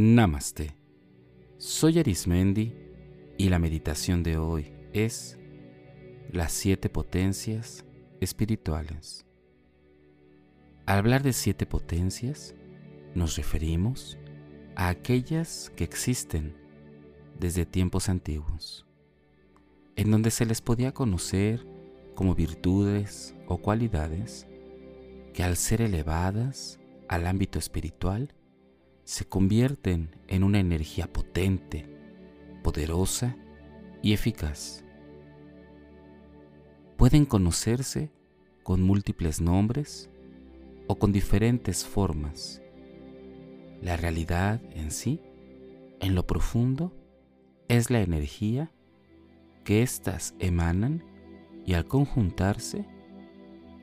Namaste. Soy Arismendi y la meditación de hoy es las siete potencias espirituales. Al hablar de siete potencias, nos referimos a aquellas que existen desde tiempos antiguos, en donde se les podía conocer como virtudes o cualidades que al ser elevadas al ámbito espiritual, se convierten en una energía potente, poderosa y eficaz. Pueden conocerse con múltiples nombres o con diferentes formas. La realidad en sí, en lo profundo, es la energía que éstas emanan y al conjuntarse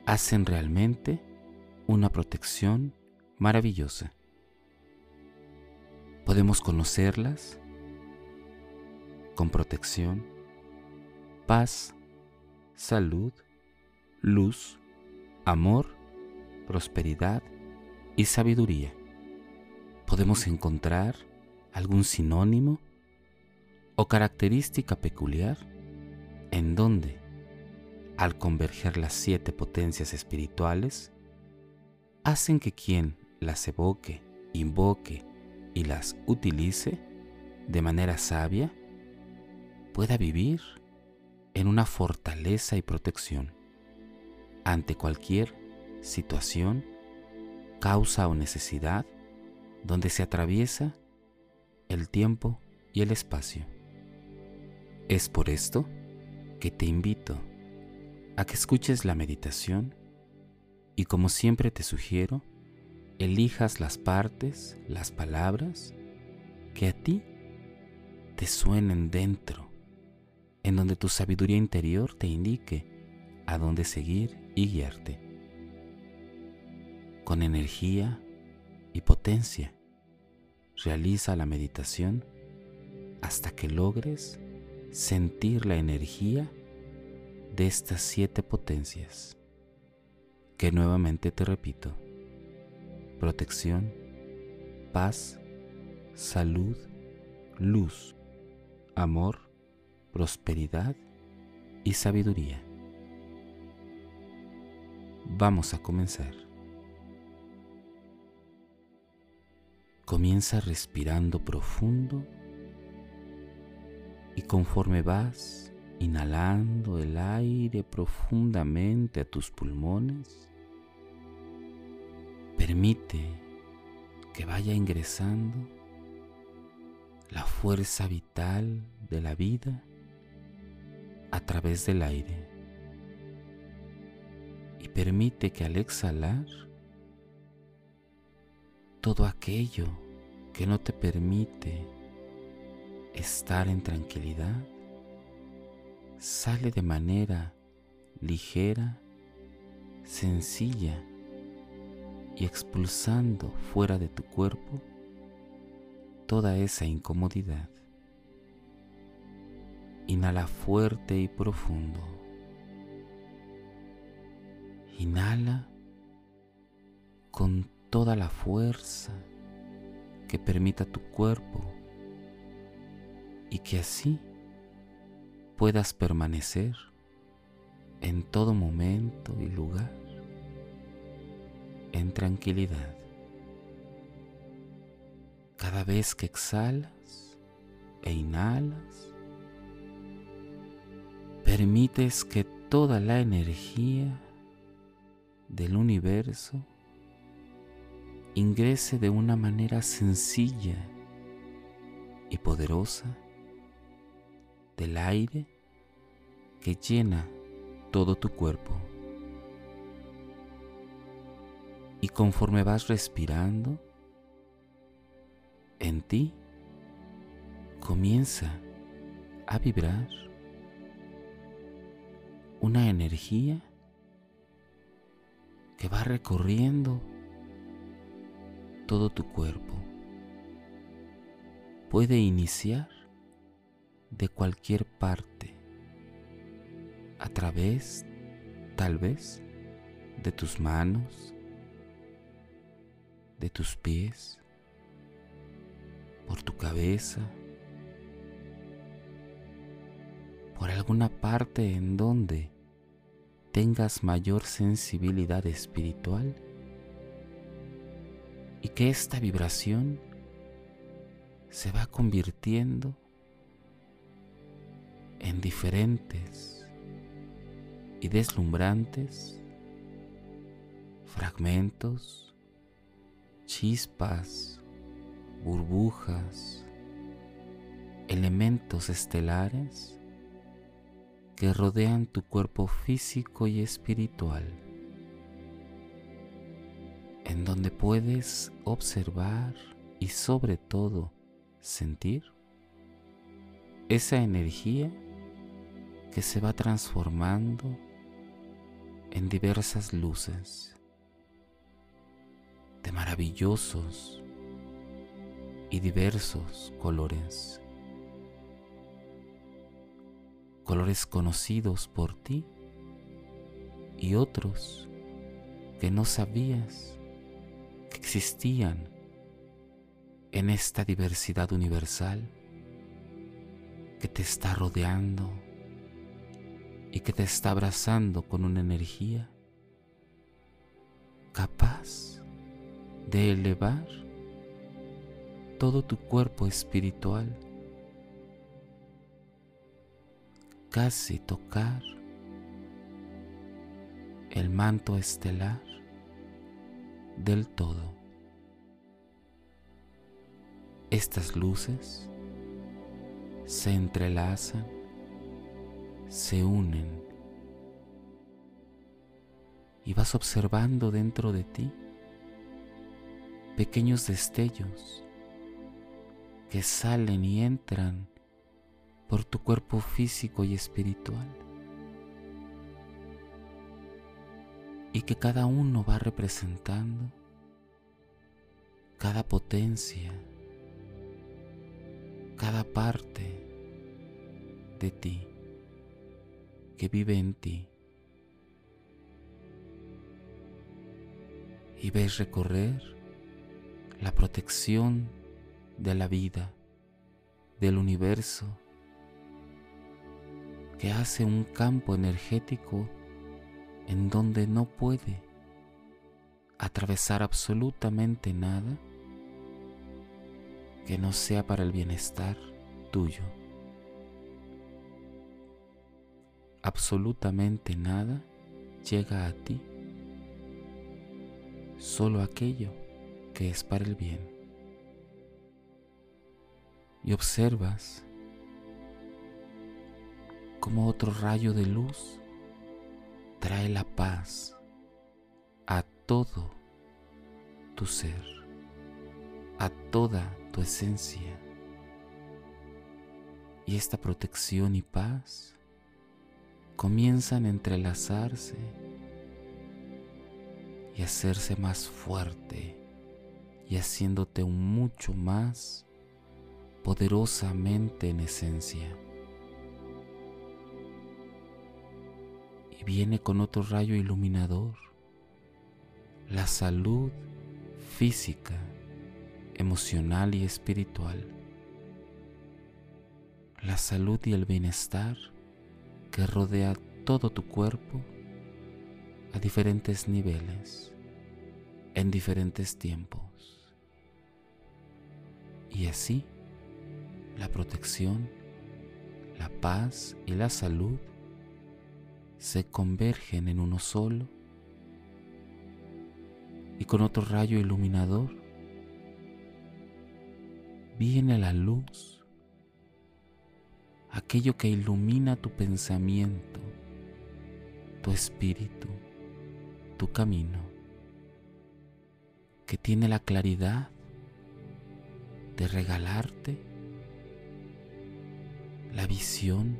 hacen realmente una protección maravillosa podemos conocerlas con protección, paz, salud, luz, amor, prosperidad y sabiduría. Podemos encontrar algún sinónimo o característica peculiar en donde, al converger las siete potencias espirituales, hacen que quien las evoque, invoque y las utilice de manera sabia, pueda vivir en una fortaleza y protección ante cualquier situación, causa o necesidad donde se atraviesa el tiempo y el espacio. Es por esto que te invito a que escuches la meditación y como siempre te sugiero, elijas las partes, las palabras que a ti te suenen dentro, en donde tu sabiduría interior te indique a dónde seguir y guiarte. Con energía y potencia, realiza la meditación hasta que logres sentir la energía de estas siete potencias, que nuevamente te repito protección, paz, salud, luz, amor, prosperidad y sabiduría. Vamos a comenzar. Comienza respirando profundo y conforme vas inhalando el aire profundamente a tus pulmones, Permite que vaya ingresando la fuerza vital de la vida a través del aire. Y permite que al exhalar todo aquello que no te permite estar en tranquilidad sale de manera ligera, sencilla y expulsando fuera de tu cuerpo toda esa incomodidad. Inhala fuerte y profundo. Inhala con toda la fuerza que permita tu cuerpo y que así puedas permanecer en todo momento y lugar en tranquilidad. Cada vez que exhalas e inhalas, permites que toda la energía del universo ingrese de una manera sencilla y poderosa del aire que llena todo tu cuerpo. Y conforme vas respirando, en ti comienza a vibrar una energía que va recorriendo todo tu cuerpo. Puede iniciar de cualquier parte, a través, tal vez, de tus manos, de tus pies, por tu cabeza, por alguna parte en donde tengas mayor sensibilidad espiritual y que esta vibración se va convirtiendo en diferentes y deslumbrantes fragmentos, chispas, burbujas, elementos estelares que rodean tu cuerpo físico y espiritual, en donde puedes observar y sobre todo sentir esa energía que se va transformando en diversas luces de maravillosos y diversos colores. Colores conocidos por ti y otros que no sabías que existían en esta diversidad universal que te está rodeando y que te está abrazando con una energía capaz de elevar todo tu cuerpo espiritual, casi tocar el manto estelar del todo. Estas luces se entrelazan, se unen y vas observando dentro de ti pequeños destellos que salen y entran por tu cuerpo físico y espiritual. Y que cada uno va representando cada potencia, cada parte de ti que vive en ti. Y ves recorrer la protección de la vida, del universo, que hace un campo energético en donde no puede atravesar absolutamente nada que no sea para el bienestar tuyo. Absolutamente nada llega a ti, solo aquello que es para el bien y observas como otro rayo de luz trae la paz a todo tu ser, a toda tu esencia. Y esta protección y paz comienzan a entrelazarse y hacerse más fuerte y haciéndote un mucho más poderosamente en esencia. Y viene con otro rayo iluminador, la salud física, emocional y espiritual, la salud y el bienestar que rodea todo tu cuerpo a diferentes niveles, en diferentes tiempos. Y así, la protección, la paz y la salud se convergen en uno solo y con otro rayo iluminador viene la luz, aquello que ilumina tu pensamiento, tu espíritu, tu camino, que tiene la claridad de regalarte la visión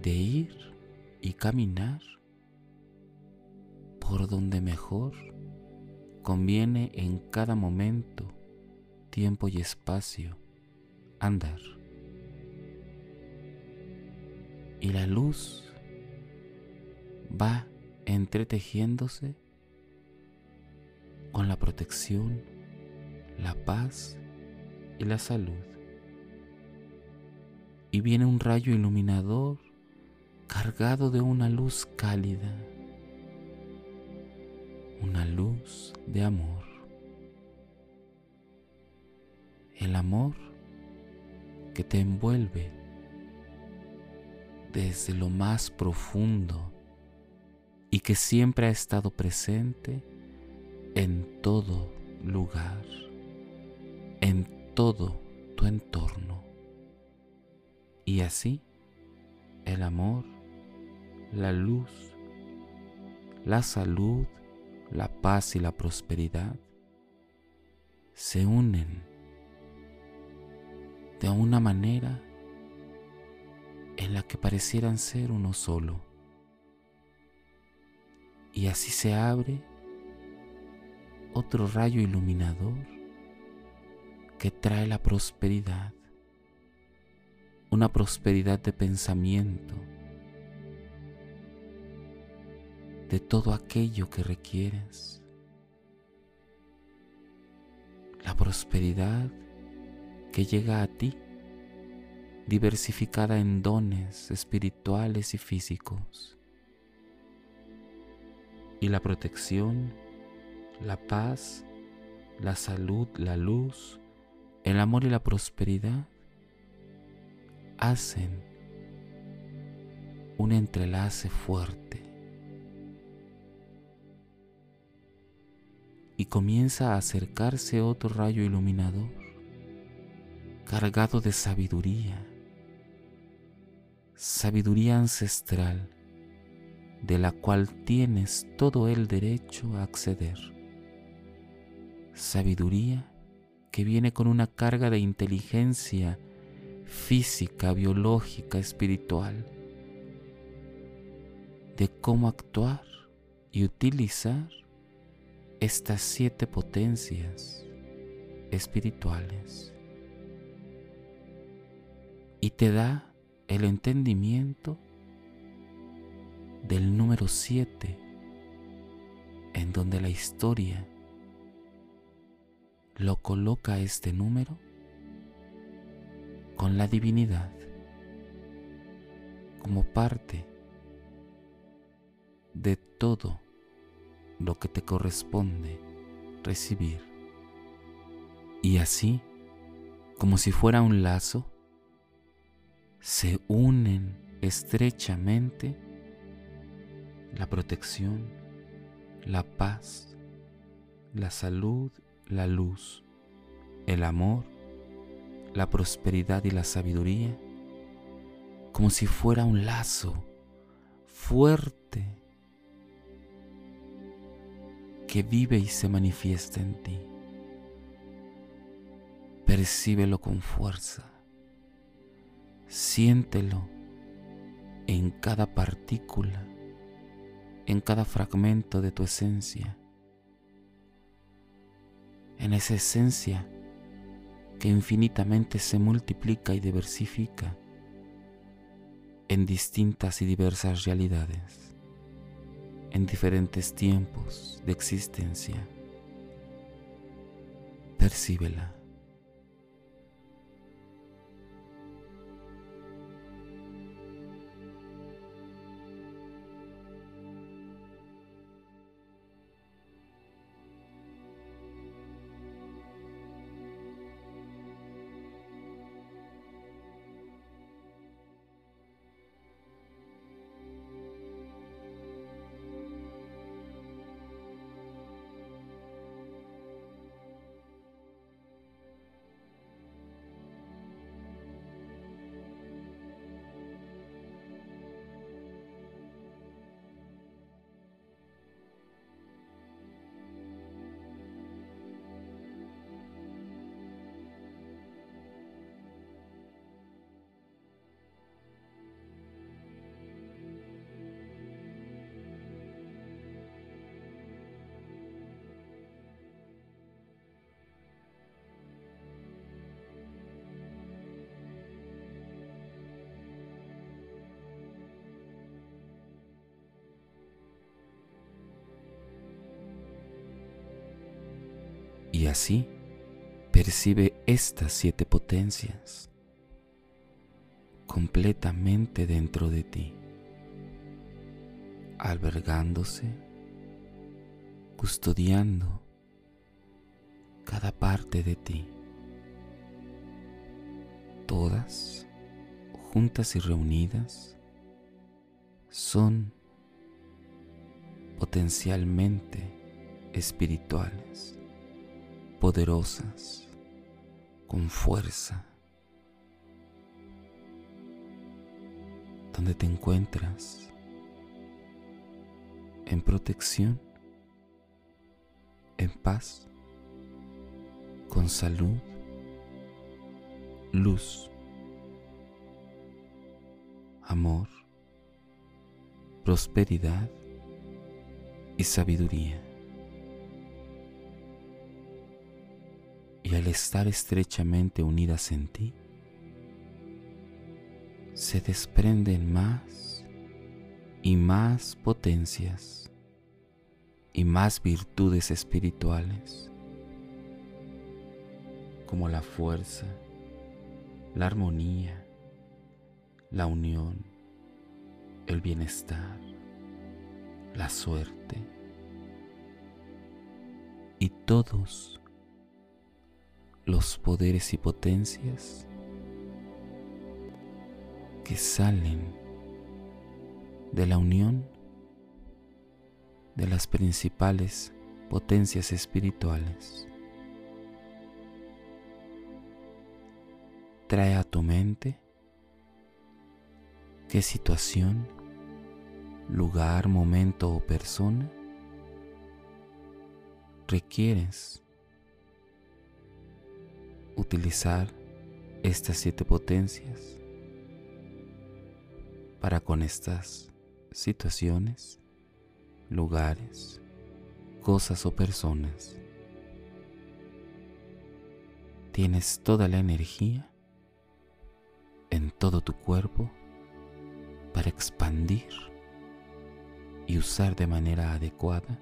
de ir y caminar por donde mejor conviene en cada momento, tiempo y espacio andar. Y la luz va entretejiéndose con la protección, la paz y la salud. Y viene un rayo iluminador cargado de una luz cálida, una luz de amor. El amor que te envuelve desde lo más profundo y que siempre ha estado presente en todo lugar, en todo tu entorno. Y así el amor, la luz, la salud, la paz y la prosperidad se unen de una manera en la que parecieran ser uno solo. Y así se abre otro rayo iluminador que trae la prosperidad, una prosperidad de pensamiento, de todo aquello que requieres, la prosperidad que llega a ti diversificada en dones espirituales y físicos, y la protección la paz, la salud, la luz, el amor y la prosperidad hacen un entrelace fuerte y comienza a acercarse otro rayo iluminador cargado de sabiduría, sabiduría ancestral de la cual tienes todo el derecho a acceder. Sabiduría que viene con una carga de inteligencia física, biológica, espiritual, de cómo actuar y utilizar estas siete potencias espirituales. Y te da el entendimiento del número siete, en donde la historia lo coloca este número con la divinidad como parte de todo lo que te corresponde recibir. Y así, como si fuera un lazo, se unen estrechamente la protección, la paz, la salud la luz, el amor, la prosperidad y la sabiduría, como si fuera un lazo fuerte que vive y se manifiesta en ti. Percíbelo con fuerza, siéntelo en cada partícula, en cada fragmento de tu esencia en esa esencia que infinitamente se multiplica y diversifica en distintas y diversas realidades, en diferentes tiempos de existencia. Percíbela. Y así, percibe estas siete potencias completamente dentro de ti, albergándose, custodiando cada parte de ti, todas juntas y reunidas son potencialmente espirituales, poderosas, con fuerza. Donde te encuentras en protección, en paz, con salud, luz, amor, prosperidad y sabiduría. Al estar estrechamente unidas en ti, se desprenden más y más potencias y más virtudes espirituales, como la fuerza, la armonía, la unión, el bienestar, la suerte y todos los poderes y potencias que salen de la unión de las principales potencias espirituales. Trae a tu mente qué situación lugar, momento o persona requieres utilizar estas siete potencias para con estas situaciones, lugares, cosas o personas. Tienes toda la energía en todo tu cuerpo para expandir y usar de manera adecuada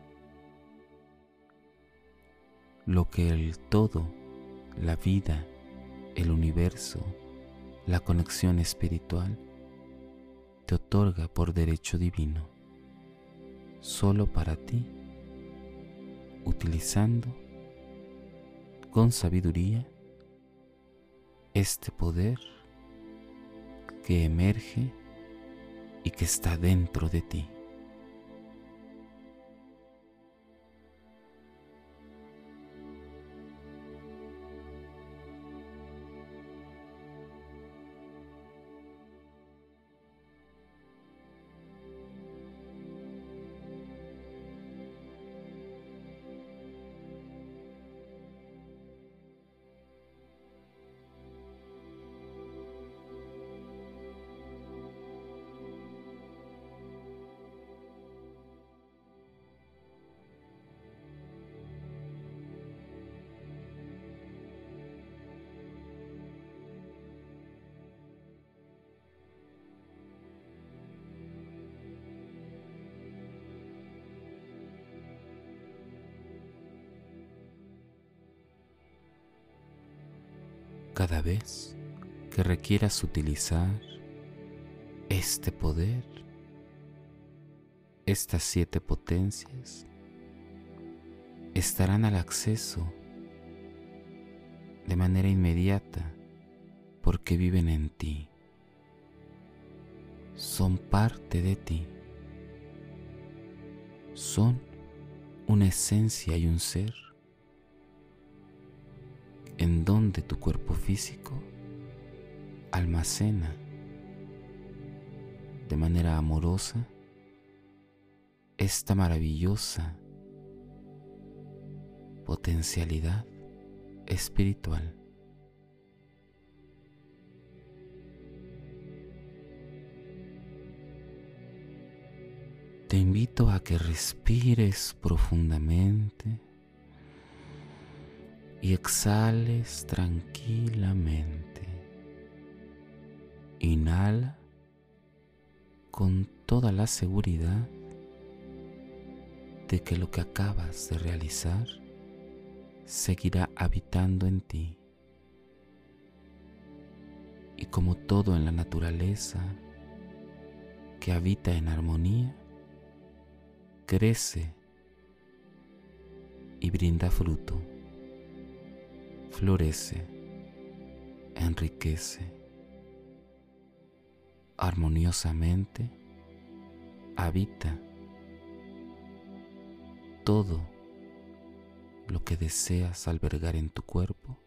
lo que el todo, la vida, el universo, la conexión espiritual te otorga por derecho divino, solo para ti, utilizando con sabiduría este poder que emerge y que está dentro de ti. Cada vez que requieras utilizar este poder, estas siete potencias estarán al acceso de manera inmediata porque viven en ti, son parte de ti, son una esencia y un ser en donde tu cuerpo físico almacena de manera amorosa esta maravillosa potencialidad espiritual. Te invito a que respires profundamente y exhales tranquilamente. Inhala con toda la seguridad de que lo que acabas de realizar seguirá habitando en ti. Y como todo en la naturaleza que habita en armonía, crece y brinda fruto, florece, enriquece, armoniosamente habita todo lo que deseas albergar en tu cuerpo,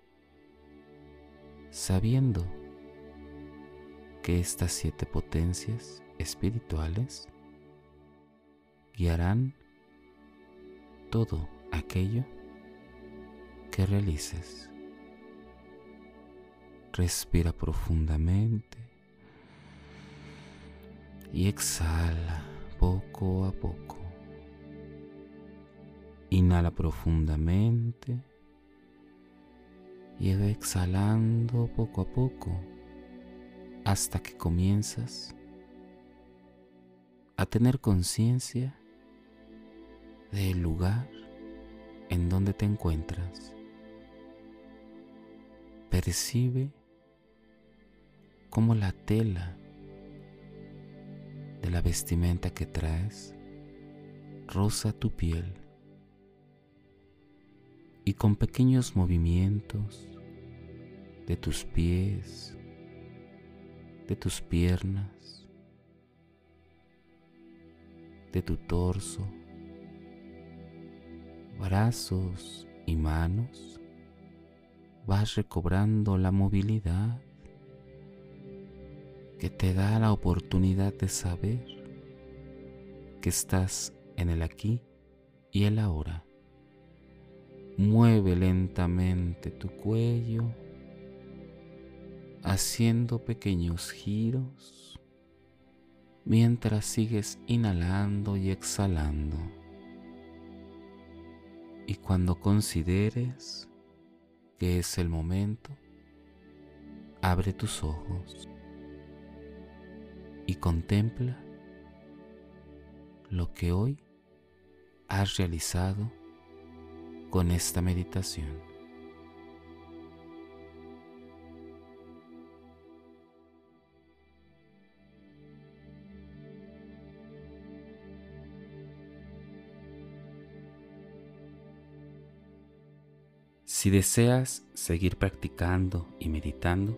sabiendo que estas siete potencias espirituales guiarán todo aquello que realices. Respira profundamente y exhala poco a poco. Inhala profundamente y exhalando poco a poco hasta que comienzas a tener conciencia del lugar en donde te encuentras. Percibe cómo la tela de la vestimenta que traes roza tu piel. Y con pequeños movimientos de tus pies, de tus piernas, de tu torso, brazos y manos, vas recobrando la movilidad que te da la oportunidad de saber que estás en el aquí y el ahora. Mueve lentamente tu cuello, haciendo pequeños giros mientras sigues inhalando y exhalando. Y cuando consideres que es el momento, abre tus ojos y contempla lo que hoy has realizado con esta meditación. Si deseas seguir practicando y meditando,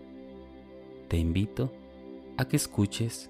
te invito a que escuches